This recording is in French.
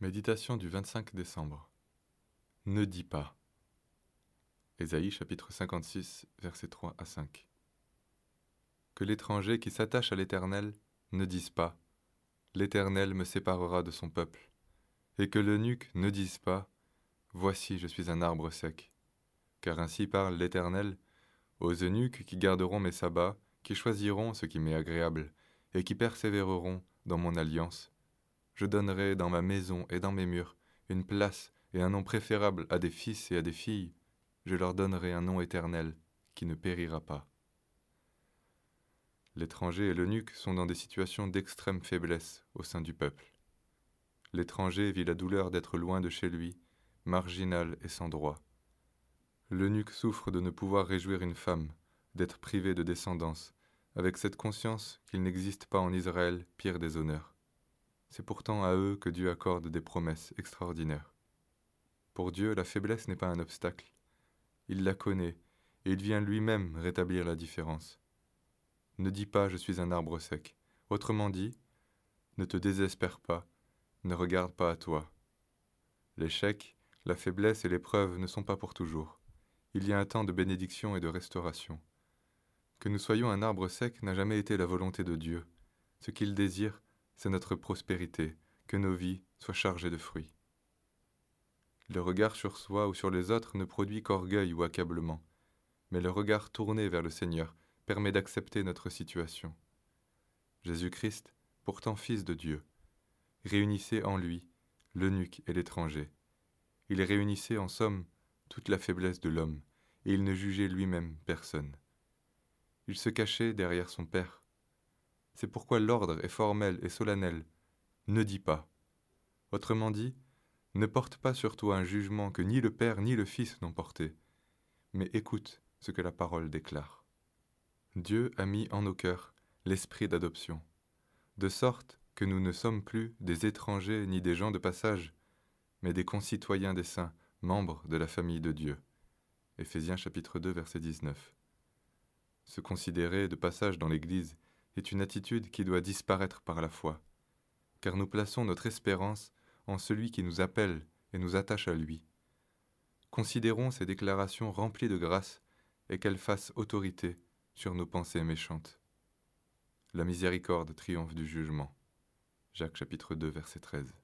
Méditation du 25 décembre. Ne dis pas. Ésaïe chapitre 56 versets 3 à 5. Que l'étranger qui s'attache à l'Éternel ne dise pas L'Éternel me séparera de son peuple, et que l'eunuque ne dise pas Voici je suis un arbre sec. Car ainsi parle l'Éternel aux eunuques qui garderont mes sabbats, qui choisiront ce qui m'est agréable, et qui persévéreront dans mon alliance je donnerai dans ma maison et dans mes murs une place et un nom préférable à des fils et à des filles. Je leur donnerai un nom éternel qui ne périra pas. L'étranger et l'eunuque sont dans des situations d'extrême faiblesse au sein du peuple. L'étranger vit la douleur d'être loin de chez lui, marginal et sans droit. L'eunuque souffre de ne pouvoir réjouir une femme, d'être privé de descendance, avec cette conscience qu'il n'existe pas en Israël pire des honneurs. C'est pourtant à eux que Dieu accorde des promesses extraordinaires. Pour Dieu, la faiblesse n'est pas un obstacle. Il la connaît et il vient lui-même rétablir la différence. Ne dis pas je suis un arbre sec. Autrement dit, ne te désespère pas, ne regarde pas à toi. L'échec, la faiblesse et l'épreuve ne sont pas pour toujours. Il y a un temps de bénédiction et de restauration. Que nous soyons un arbre sec n'a jamais été la volonté de Dieu. Ce qu'il désire, c'est notre prospérité, que nos vies soient chargées de fruits. Le regard sur soi ou sur les autres ne produit qu'orgueil ou accablement, mais le regard tourné vers le Seigneur permet d'accepter notre situation. Jésus-Christ, pourtant Fils de Dieu, réunissait en lui l'eunuque et l'étranger. Il réunissait en somme toute la faiblesse de l'homme, et il ne jugeait lui-même personne. Il se cachait derrière son Père, c'est pourquoi l'ordre est formel et solennel. Ne dis pas. Autrement dit, ne porte pas sur toi un jugement que ni le Père ni le Fils n'ont porté, mais écoute ce que la parole déclare. Dieu a mis en nos cœurs l'esprit d'adoption, de sorte que nous ne sommes plus des étrangers ni des gens de passage, mais des concitoyens des saints, membres de la famille de Dieu. Éphésiens chapitre 2 verset 19. Se considérer de passage dans l'Église est une attitude qui doit disparaître par la foi, car nous plaçons notre espérance en celui qui nous appelle et nous attache à lui. Considérons ces déclarations remplies de grâce et qu'elles fassent autorité sur nos pensées méchantes. La miséricorde triomphe du jugement. Jacques chapitre 2 verset 13.